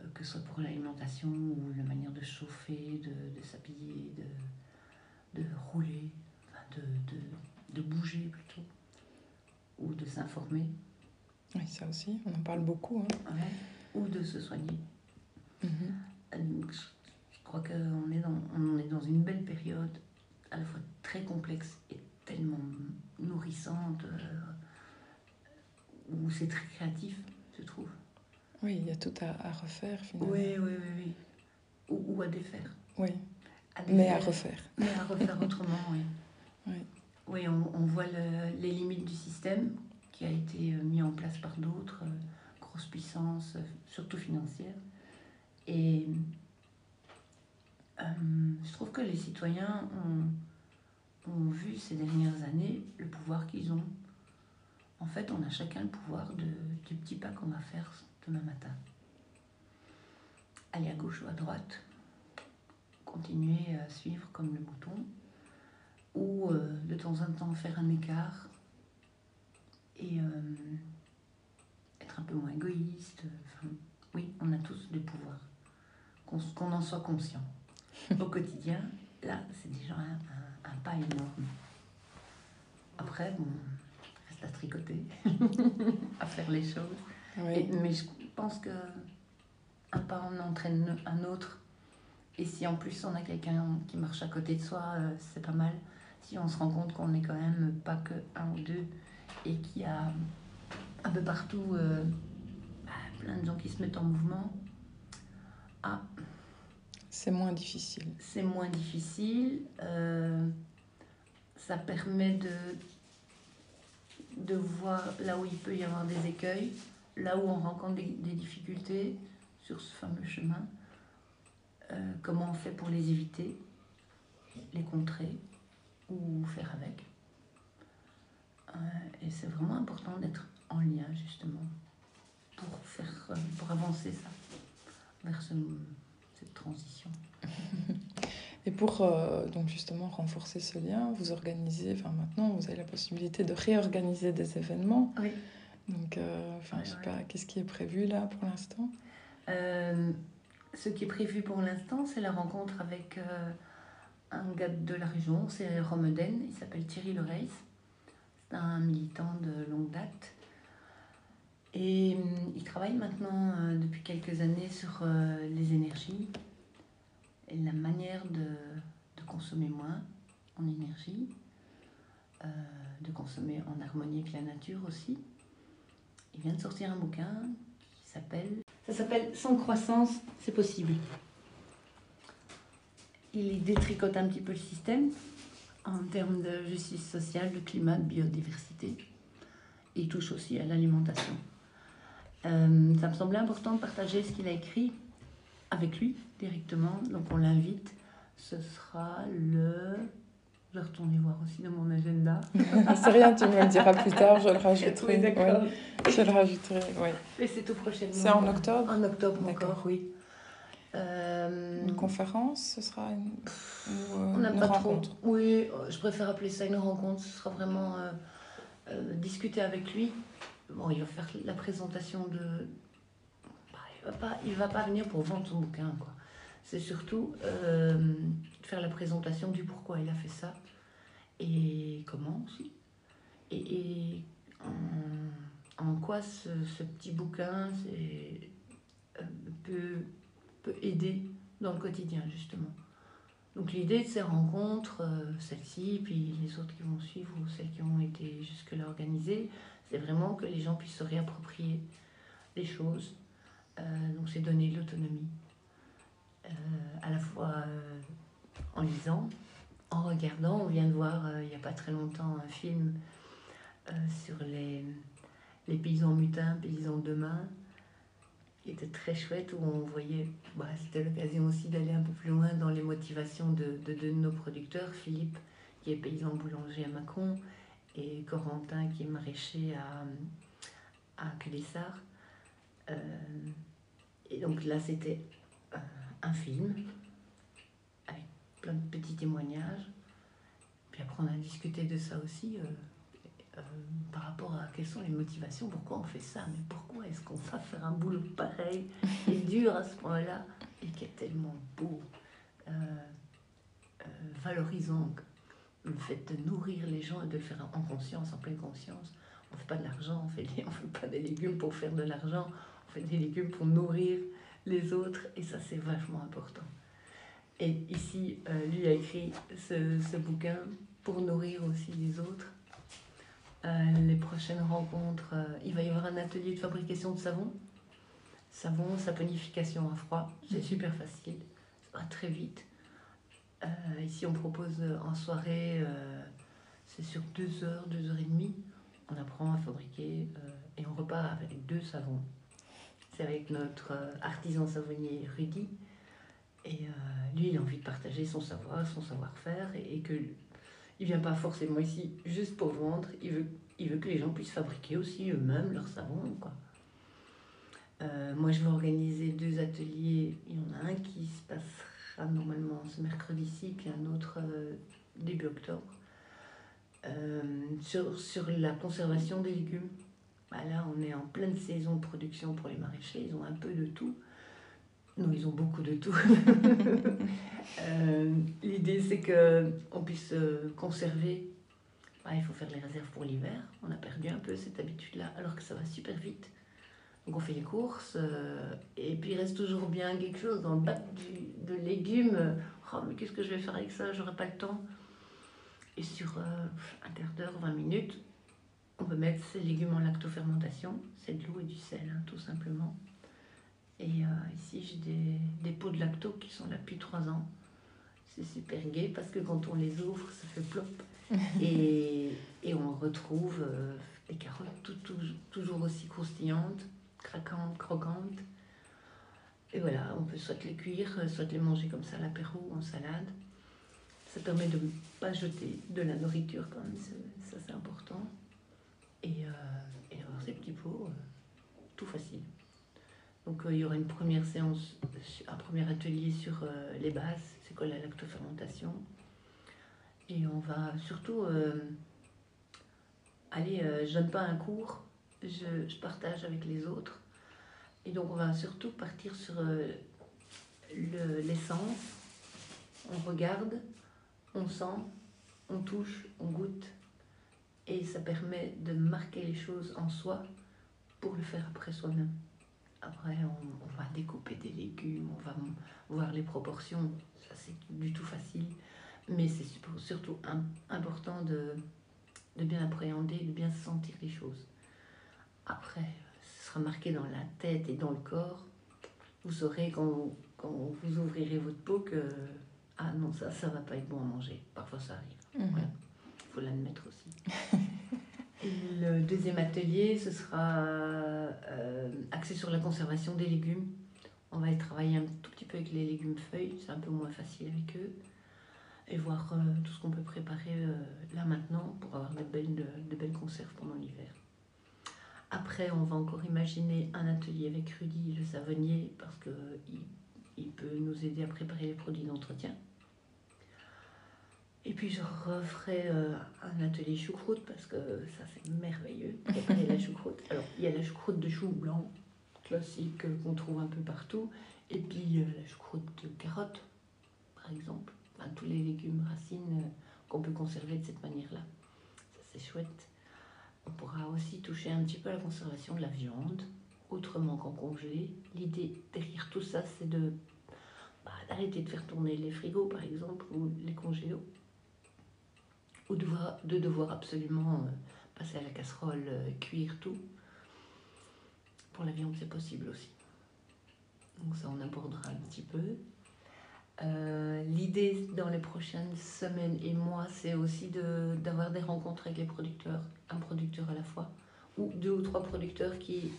Euh, que ce soit pour l'alimentation ou la manière de chauffer, de, de s'habiller, de, de, rouler, de, de, bouger plutôt, ou de s'informer. Oui, ça aussi, on en parle beaucoup. Hein. Ouais. Ou de se soigner. Mm -hmm. Donc, je crois qu'on est, dans, on est dans une belle période à la fois très complexe et tellement nourrissante, euh, où c'est très créatif, je trouve. Oui, il y a tout à, à refaire finalement. Oui, oui, oui, oui. Ou, ou à défaire. Oui. À défaire, mais à refaire. Mais à refaire autrement, oui. Oui, oui on, on voit le, les limites du système qui a été mis en place par d'autres, euh, grosse puissance, surtout financière. Et euh, je trouve que les citoyens ont, vu ces dernières années le pouvoir qu'ils ont. En fait, on a chacun le pouvoir du petit pas qu'on va faire demain matin. Aller à gauche ou à droite, continuer à suivre comme le bouton, ou euh, de temps en temps faire un écart et euh, être un peu moins égoïste. Oui, on a tous des pouvoirs, qu'on qu en soit conscient au quotidien, là, c'est déjà un, un, un, pas énorme. Après, bon, reste à tricoter, à faire les choses. Oui. Et, mais je pense que un pas en entraîne un autre. Et si en plus on a quelqu'un qui marche à côté de soi, euh, c'est pas mal. Si on se rend compte qu'on n'est quand même pas que un ou deux et qu'il y a un peu partout euh, plein de gens qui se mettent en mouvement, ah, c'est moins difficile. C'est moins difficile. Euh, ça permet de, de voir là où il peut y avoir des écueils, là où on rencontre des, difficultés sur ce fameux chemin. Euh, comment on fait pour les éviter, les contrer ou faire avec. Euh, et c'est vraiment important d'être en lien justement pour, faire, pour avancer ça vers ce, transition. Et pour euh, donc justement renforcer ce lien, vous organisez, enfin maintenant vous avez la possibilité de réorganiser des événements. Oui. Donc, euh, enfin, oui, je sais pas, qu'est-ce qui est prévu là pour l'instant? Euh, Ce qui est prévu pour l'instant, c'est la rencontre avec euh, un gars de la région, c'est Romeden, il s'appelle Thierry Lereis. C'est un militant de longue date. Et il travaille maintenant euh, depuis quelques années sur euh, les énergies la manière de, de consommer moins en énergie, euh, de consommer en harmonie avec la nature aussi. Il vient de sortir un bouquin qui s'appelle... Ça s'appelle Sans croissance, c'est possible. Il détricote un petit peu le système en termes de justice sociale, de climat, de biodiversité. Il touche aussi à l'alimentation. Euh, ça me semblait important de partager ce qu'il a écrit avec lui directement. Donc on l'invite. Ce sera le Je vais retourner voir aussi dans mon agenda. c'est rien, tu me le diras plus tard, je le rajouterai. Oui, d'accord. Ouais, je le rajouterai, oui. Et c'est tout prochainement. C'est en octobre En octobre D'accord. encore, oui. Euh, Une conférence, ce sera une, ou, euh, On n'a une pas rencontre trop. Oui, euh, je préfère appeler ça une rencontre. Ce sera vraiment euh, euh, discuter avec lui. Bon, il va faire la présentation de. Il va pas, il va pas venir pour vendre son bouquin, quoi. C'est surtout euh, faire la présentation du pourquoi il a fait ça et comment aussi. Et, en, quoi ce, petit bouquin euh, peut, peut aider dans le quotidien, justement. Donc l'idée de ces rencontres, euh, celle-ci, puis les autres qui vont suivre ou celles qui ont été jusque-là organisées, c'est vraiment que les gens puissent se réapproprier les choses. Euh, donc donner de l'autonomie. Euh, à la fois euh, en lisant, en regardant. On vient de voir il n'y a pas très longtemps un film sur les, paysans mutins, paysans de demain, qui était très chouette, où on voyait, bah, c'était l'occasion aussi d'aller un peu plus loin dans les motivations de, de nos producteurs, Philippe, qui est paysan boulanger à Mâcon, et Corentin, qui est maraîcher à, à Cudessart. Euh, et donc là, c'était euh, un film avec plein de petits témoignages. Puis après, on a discuté de ça aussi. euh, euh, par rapport à quelles sont les motivations, pourquoi on fait ça, mais pourquoi est-ce qu'on va faire un boulot pareil et dur à ce point-là? Et qui est tellement beau, euh, euh, valorisant le fait de nourrir les gens et de le faire en conscience, en pleine conscience. On ne fait pas de l'argent, on fait, on fait pas des légumes pour faire de l'argent, fait des légumes pour nourrir les autres et ça c'est vachement important. Et ici, euh, lui a écrit ce, ce bouquin pour nourrir aussi les autres. Euh, les prochaines rencontres, euh, il va y avoir un atelier de fabrication de savon. Savon, saponification à froid, c'est super facile, ça va très vite. Ici, on propose en soirée, c'est sur deux heures, deux heures et demie. On apprend à fabriquer et on repart avec deux savons. C'est avec notre euh, artisan savonnier Rudy. Et euh, lui, il a envie de partager son savoir, son savoir-faire et, et que il vient pas forcément ici juste pour vendre. Il veut, il veut que les gens puissent fabriquer aussi eux-mêmes leur savon, quoi. Euh, moi, je vais organiser deux ateliers. Il y en a un qui se passera normalement ce mercredi-ci, puis un autre début octobre. Sur, sur la conservation des légumes. Bah là, on est en pleine saison de production pour les maraîchers. Ils ont un peu de tout. Non, ils ont beaucoup de tout. Euh, L'idée, c'est qu'on puisse euh, conserver. Bah, il faut faire les réserves pour l'hiver. On a perdu un peu cette habitude-là, alors que ça va super vite. Donc on fait les courses, euh, et puis il reste toujours bien quelque chose dans le bac de légumes. Oh, mais qu'est-ce que je vais faire avec ça? J'aurai pas le temps. Et sur un quart d'heure, 20 minutes, on peut mettre ces légumes en lactofermentation. C'est de l'eau et du sel, hein, tout simplement. Et euh, ici, j'ai des, des pots de lacto qui sont là depuis 3 ans. C'est super gai parce que quand on les ouvre, ça fait plop. et, et on retrouve euh, des carottes tout- tout- toujours aussi croustillantes, craquantes, croquantes. Et voilà, on peut soit les cuire, soit les manger comme ça à l'apéro ou en salade. Ça permet de ne pas jeter de la nourriture quand même, ça c'est important. Et, euh, et d'avoir ces petits pots, euh, tout facile. Donc euh, il y aura une première séance, un premier atelier sur euh, les bases, c'est quoi la lactofermentation. Et on va surtout aller, euh, je donne pas un cours, je, je partage avec les autres. Et donc on va surtout partir sur le- l'essence. On regarde, on sent, on touche, on goûte. Et ça permet de marquer les choses en soi pour le faire après soi-même. Après, on, on va découper des légumes, on va voir les proportions. Ça, c'est du tout facile. Mais c'est surtout- surtout im- important de, de bien appréhender, de bien sentir les choses. Après, ce sera marqué dans la tête et dans le corps. Vous saurez quand vous, quand vous ouvrirez votre peau que ah non, ça, ça va pas être bon à manger. Parfois, ça arrive. Mhm. Voilà. Il faut l'admettre aussi. Et le deuxième atelier, ce sera euh, axé sur la conservation des légumes. On va y travailler un tout petit peu avec les légumes feuilles, c'est un peu moins facile avec eux. et voir tout ce qu'on peut préparer là maintenant pour avoir de belles, de belles conserves pendant l'hiver. Après, on va encore imaginer un atelier avec Rudy, le savonnier, parce qu'il il peut nous aider à préparer les produits d'entretien. Et puis je referai euh, un atelier choucroute parce que ça c'est merveilleux, la choucroute. Alors il y a la choucroute de chou blanc, classique, euh, qu'on trouve un peu partout. Et puis la choucroute de carotte, par exemple. Tous les légumes, racines euh, qu'on peut conserver de cette manière-là. Ça c'est chouette. On pourra aussi toucher un petit peu à la conservation de la viande, autrement qu'en congelé. L'idée derrière tout ça, c'est de bah, d'arrêter de faire tourner les frigos, par exemple, ou les congélos, ou de devoir, de devoir absolument euh, passer à la casserole, euh, cuire tout. Pour la viande, c'est possible aussi. Donc ça, on abordera un petit peu. Euh, l'idée dans les prochaines semaines et mois, c'est aussi d'avoir des rencontres avec les producteurs, un producteur à la fois, ou deux ou trois producteurs qui,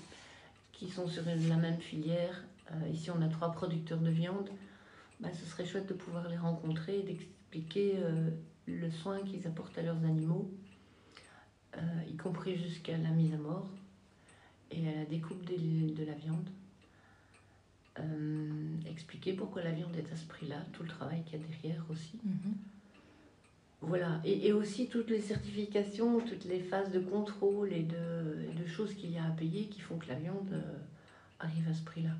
qui sont sur la même filière. Ici, on a trois producteurs de viande. Ben, ce serait chouette de pouvoir les rencontrer et d'expliquer le soin qu'ils apportent à leurs animaux, y compris jusqu'à la mise à mort et à la découpe de la viande. Euh, expliquer pourquoi la viande est à ce prix-là, tout le travail qu'il y a derrière aussi. Mhm. Voilà, et, aussi toutes les certifications, toutes les phases de contrôle et de, choses qu'il y a à payer qui font que la viande euh, arrive à ce prix-là.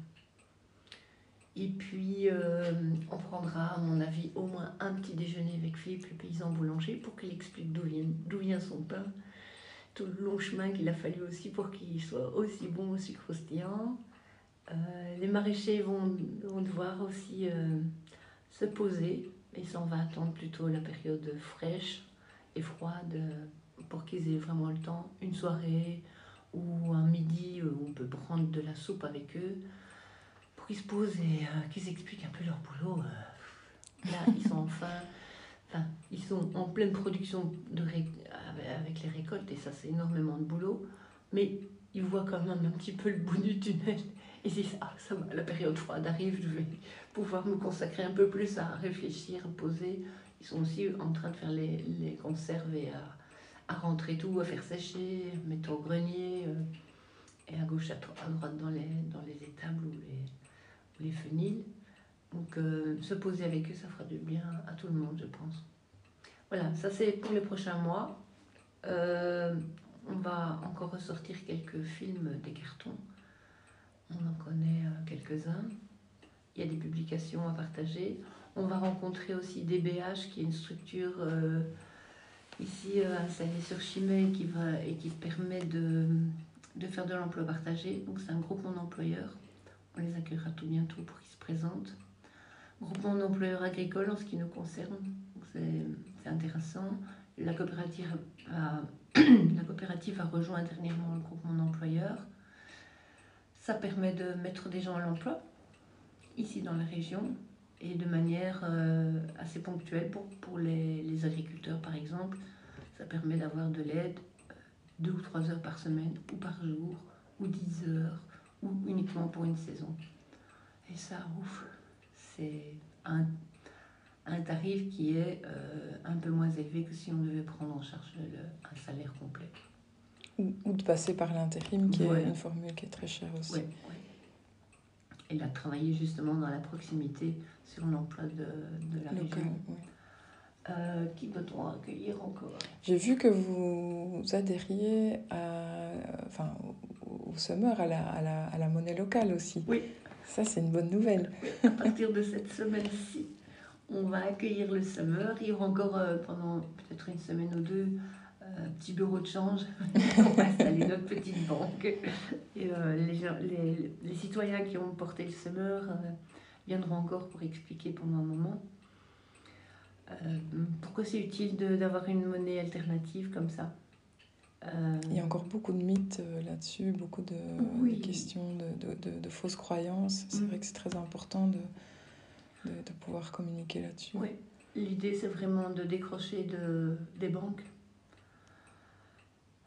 Et puis, euh, on prendra, à mon avis, au moins un petit déjeuner avec Philippe, le paysan boulanger, pour qu'il explique d'où vient, vient son pain, tout le long chemin qu'il a fallu aussi pour qu'il soit aussi bon, aussi croustillant. Euh, les maraîchers vont, devoir aussi euh, se poser, et ça on va attendre plutôt la période fraîche et froide pour qu'ils aient vraiment le temps, une soirée ou un midi où on peut prendre de la soupe avec eux, qu'ils se posent et euh, qu'ils expliquent un peu leur boulot. là, ils sont enfin, enfin, ils sont en pleine production de avec les récoltes et ça c'est énormément de boulot, mais ils voient quand même un petit peu le bout du tunnel ils disent Ah, ça va, la période froide arrive, je vais pouvoir me consacrer un peu plus à réfléchir, poser. Ils sont aussi en train de faire les, les conserves et à, à, rentrer tout, à faire sécher, mettre au grenier, euh, et à gauche, à, droite dans les, dans les étables ou les, les fenils. Donc, euh, se poser avec eux, ça fera du bien à tout le monde, je pense. Voilà, ça c'est pour les prochains mois. Euh, on va encore ressortir quelques films des cartons on en connaît euh, quelques-uns. Il y a des publications à partager. On va rencontrer aussi DBH, qui est une structure ici installée sur Chimay qui et qui permet de, de faire de l'emploi partagé. Donc c'est un groupement d'employeurs. On les accueillera tout bientôt pour qu'ils se présentent. Groupement d'employeurs agricoles en ce qui nous concerne. C'est intéressant. La coopérative, a, rejoint dernièrement le groupement d'employeurs. Ça permet de mettre des gens à l'emploi ici dans la région et de manière euh, assez ponctuelle pour, pour les, les, agriculteurs par exemple. Ça permet d'avoir de l'aide euh, deux ou trois heures par semaine ou par jour ou dix heures ou uniquement pour une saison. Et ça, ouf, c'est un, un, tarif qui est euh, un peu moins élevé que si on devait prendre en charge le, un salaire complet. Ou, de passer par l'intérim, qui est une formule qui est très chère aussi. Elle a travaillé justement dans la proximité sur l'emploi de, de la région. Euh, qui peut-on accueillir encore? J'ai vu que vous adhériez à, enfin, au, Summer, à la, à, la, à la, monnaie locale aussi. Oui. Ça, c'est une bonne nouvelle. à partir de cette semaine-ci, on va accueillir le Summer. Il y aura encore euh, pendant peut-être une semaine ou deux un petit bureau de change pour installer notre petite banque. Et euh, les, les, les, citoyens qui ont porté le semeur euh, viendront encore pour expliquer pendant un moment euh, pourquoi c'est utile d'avoir une monnaie alternative comme ça? Il y a encore beaucoup de mythes là-dessus, beaucoup de, questions de, de, de, fausses croyances. C'est mm. vrai que c'est très important de, de, pouvoir communiquer là-dessus. Oui, l'idée c'est vraiment de décrocher de, des banques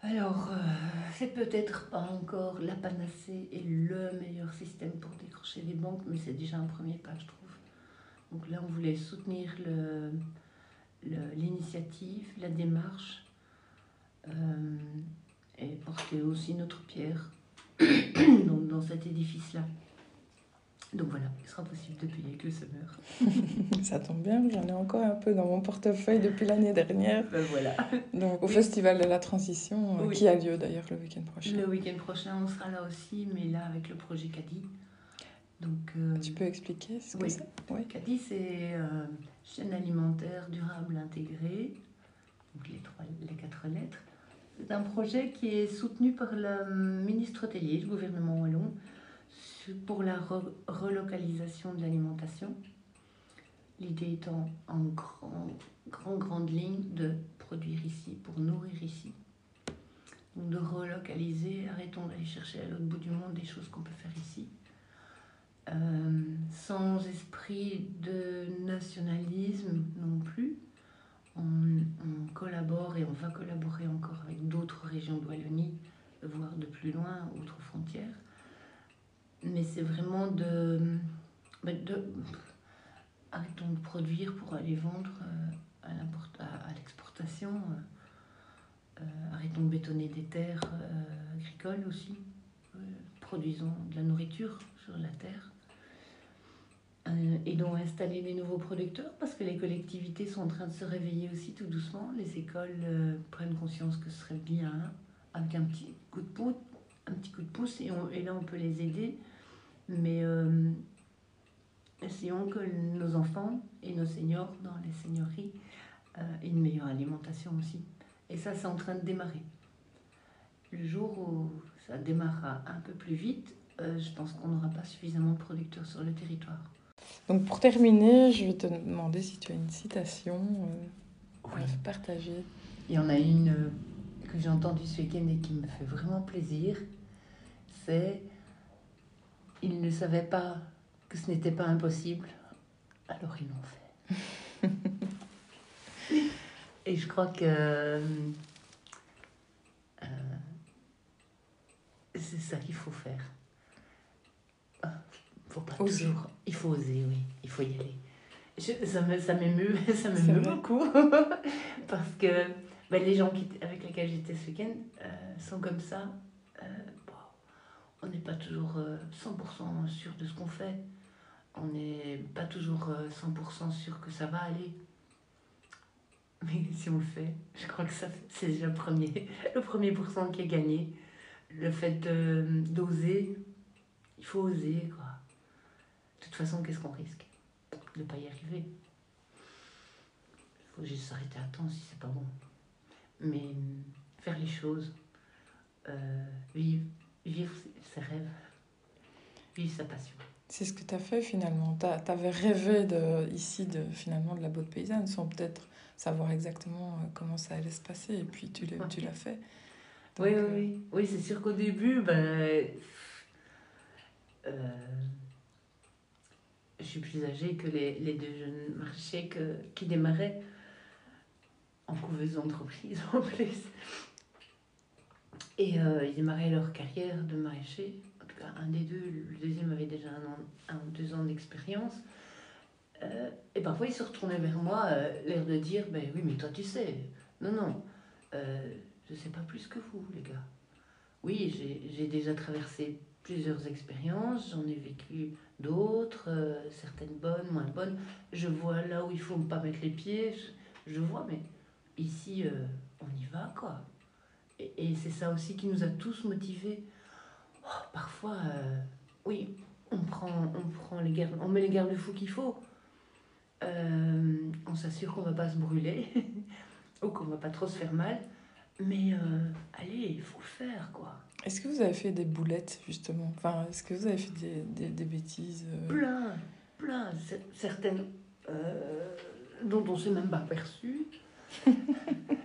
alors, euh, c'est peut-être pas encore la panacée et le meilleur système pour décrocher les banques, mais c'est déjà un premier pas, je trouve. Donc là, on voulait soutenir l'initiative, la démarche euh, et porter aussi notre pierre dans, dans cet édifice-là. Donc voilà, il sera possible de payer avec le semeur. Ça tombe bien, j'en ai encore un peu dans mon portefeuille depuis l'année dernière. Ben voilà. Donc au Oui. Festival de la Transition, euh, Oui. qui a lieu d'ailleurs le week-end prochain. Le week-end prochain, on sera là aussi, mais là avec le projet Caddy. Donc, euh, Tu peux expliquer ce que Oui. c'est? Oui. C'est euh, chaîne alimentaire durable intégrée, donc les, trois, les quatre lettres. C'est un projet qui est soutenu par le ministre hôtelier du gouvernement wallon pour la re- relocalisation de l'alimentation. L'idée étant en grand, grand, grande ligne de produire ici pour nourrir ici. Donc de relocaliser, arrêtons d'aller chercher à l'autre bout du monde des choses qu'on peut faire ici. Euh, sans esprit de nationalisme non plus. On, collabore et on va collaborer encore avec d'autres régions de Wallonie, voire de plus loin, outre frontières. Mais c'est vraiment de, ben, de- Arrêtons de produire pour aller vendre euh, à l'exportation. euh, arrêtons de bétonner des terres agricoles aussi. Produisons de la nourriture sur la terre. Euh, et donc installer des nouveaux producteurs parce que les collectivités sont en train de se réveiller aussi tout doucement. Les écoles euh, prennent conscience que ce serait bien avec un petit coup de pouce, et, on- là on peut les aider. Mais euh, essayons que nos enfants et nos seniors dans les seigneuries aient une meilleure alimentation aussi. Et ça c'est en train de démarrer. Le jour où ça démarrera un peu plus vite, je pense qu'on n'aura pas suffisamment de producteurs sur le territoire. Donc pour terminer, je vais te demander si tu as une citation euh, Oui. à partager. Il y en a une euh, que j'ai entendue ce week-end et qui me fait vraiment plaisir. C'est Ils ne savaient pas que ce n'était pas impossible, alors ils l'ont fait. et je crois que euh, euh, c'est ça qu'il faut faire. Faut pas Oser. toujours. Il faut oser, oui. Il faut y aller. Je- ça me- ça m'émeut, ça m'émeut beaucoup. Parce que ben, les gens qui, avec lesquels j'étais ce week-end euh, sont comme ça. Euh, bon, on n'est pas toujours euh, 100% sûr de ce qu'on fait. On n'est pas toujours euh, 100% sûr que ça va aller. Mais si on le fait, je crois que ça, c'est déjà le premier, le premier pourcent qui est gagné. Le fait d'oser, il faut oser, quoi. De toute façon, qu'est-ce qu'on risque De ne pas y arriver? Il faut juste s'arrêter à temps si c'est pas bon. Mais faire les choses, euh, vivre, vivre ses rêves, vivre sa passion. C'est ce que tu as fait finalement. Tu avais rêvé de, ici de, finalement de la botte paysanne sans peut-être savoir exactement euh, comment ça allait se passer. Et puis tu l'as Ouais. tu l'as fait. Oui, oui, euh, oui. Oui, c'est sûr qu'au début, ben, euh, suis plus âgée que les, deux jeunes marchés qui démarraient en couveuse d'entreprise en plus. Et euh, ils démarraient leur carrière de maraîcher. En tout cas, un des deux, le deuxième avait déjà un, an, deux ans d'expérience. Euh, et parfois, ils se retournaient vers moi, euh, l'air de dire Ben oui, mais toi, tu sais. Non, non. Je sais pas plus que vous, les gars. Oui, j'ai déjà traversé plusieurs expériences, j'en ai vécu d'autres, euh, certaines bonnes, moins bonnes. Je vois là où il faut pas mettre les pieds, je, vois, mais ici, euh, on y va, quoi. Et, c'est ça aussi qui nous a tous motivés. Oh, parfois, euh, oui, on prend, on prend les gardes, on met les garde-fous qu'il faut. On s'assure qu'on va pas se brûler ou qu'on va pas trop se faire mal. Mais euh, allez, il faut le faire, quoi. Est-ce que vous avez fait des boulettes justement? Enfin, est-ce que vous avez fait des, des, des bêtises euh, Plein, plein. Certaines euh, dont on s'est même pas perçu.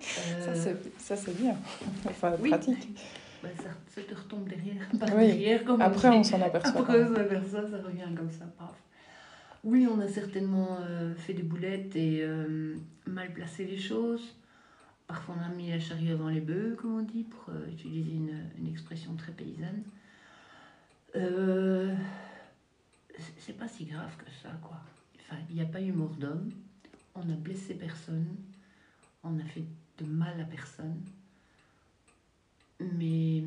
Ça, c'est- ça, c'est bien. enfin, oui. pratique. Bah, ça, ça te retombe derrière, par Oui. derrière, comme Après, on s'en aperçoit. Après, on s'aperçoit, ça revient comme ça, paf. Oui, on a certainement euh, fait des boulettes et euh, mal placé les choses. Parfois, on a mis la charrue avant les bœufs, comme on dit, pour euh, utiliser une, expression très paysanne. Euh, c'est- pas si grave que ça, quoi. Enfin, il n'y a pas eu mort d'homme, on a blessé personne, on n'a fait de mal à personne. Mais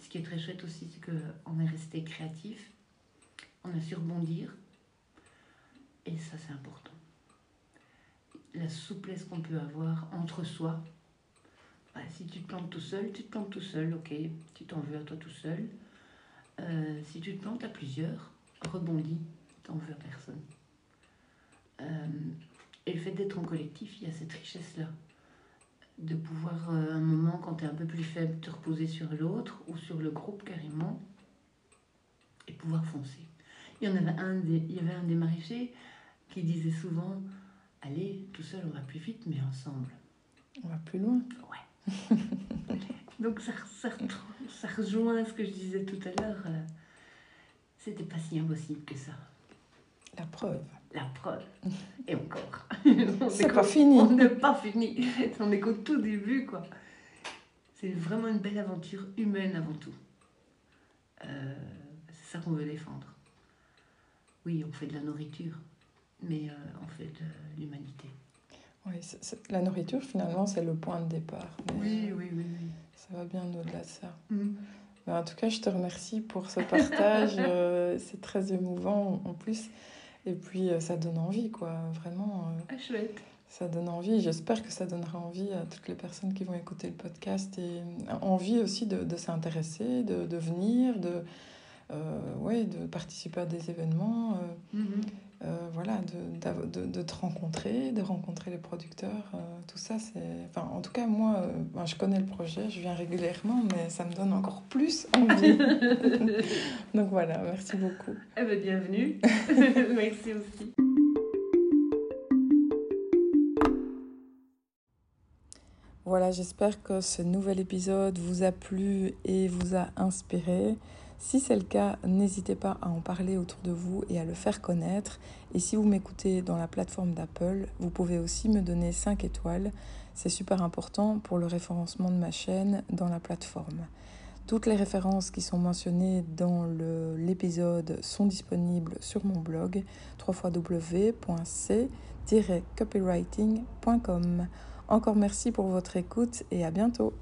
ce qui est très chouette aussi, c'est qu'on est resté créatif, on a su rebondir, et ça c'est important. La souplesse qu'on peut avoir entre soi. Bah, si tu te plantes tout seul, tu te plantes tout seul, ok, tu t'en veux à toi tout seul. Euh, si tu te plantes à plusieurs, rebondis, t'en veux à personne. Euh, et le fait d'être en collectif, il y a cette richesse-là. De pouvoir, euh, un moment, quand tu es un peu plus faible, te reposer sur l'autre ou sur le groupe carrément et pouvoir foncer. Il y, en avait un des, il y avait un des maraîchers qui disait souvent Allez, tout seul, on va plus vite, mais ensemble. On va plus loin. Ouais. Donc ça, ça, ça, rejoint ce que je disais tout à l'heure. Euh, c'était pas si impossible que ça. La preuve. La preuve. Et encore. C'est pas fini. On n'est pas fini. On est qu'au tout début, quoi. C'est vraiment une belle aventure humaine avant tout. Euh, c'est ça qu'on veut défendre. Oui, on fait de la nourriture, mais euh, on fait de l'humanité. Oui, la nourriture, finalement, c'est le point de départ. oui, oui, oui, Ça va bien au-delà de ça. Mm. en tout cas, je te remercie pour ce partage. Euh, c'est très émouvant en plus. Et puis, euh, ça donne envie, quoi. Vraiment. ah, chouette. Ça donne envie. J'espère que ça donnera envie à toutes les personnes qui vont écouter le podcast et envie aussi de, de s'intéresser, de, de, venir, de, euh, ouais, de participer à des événements. Mm-hmm. Euh, voilà, de, de, te rencontrer, de rencontrer les producteurs, euh, tout ça, c'est... Enfin, en tout cas, moi, euh, ben, je connais le projet, je viens régulièrement, mais ça me donne encore plus envie. Donc voilà, merci beaucoup. Eh bien, bienvenue. merci aussi. Voilà, j'espère que ce nouvel épisode vous a plu et vous a inspiré. Si c'est le cas, n'hésitez pas à en parler autour de vous et à le faire connaître. Et si vous m'écoutez dans la plateforme d'Apple, vous pouvez aussi me donner 5 étoiles. C'est super important pour le référencement de ma chaîne dans la plateforme. Toutes les références qui sont mentionnées dans l'épisode sont disponibles sur mon blog www.c-copywriting.com. Encore merci pour votre écoute et à bientôt.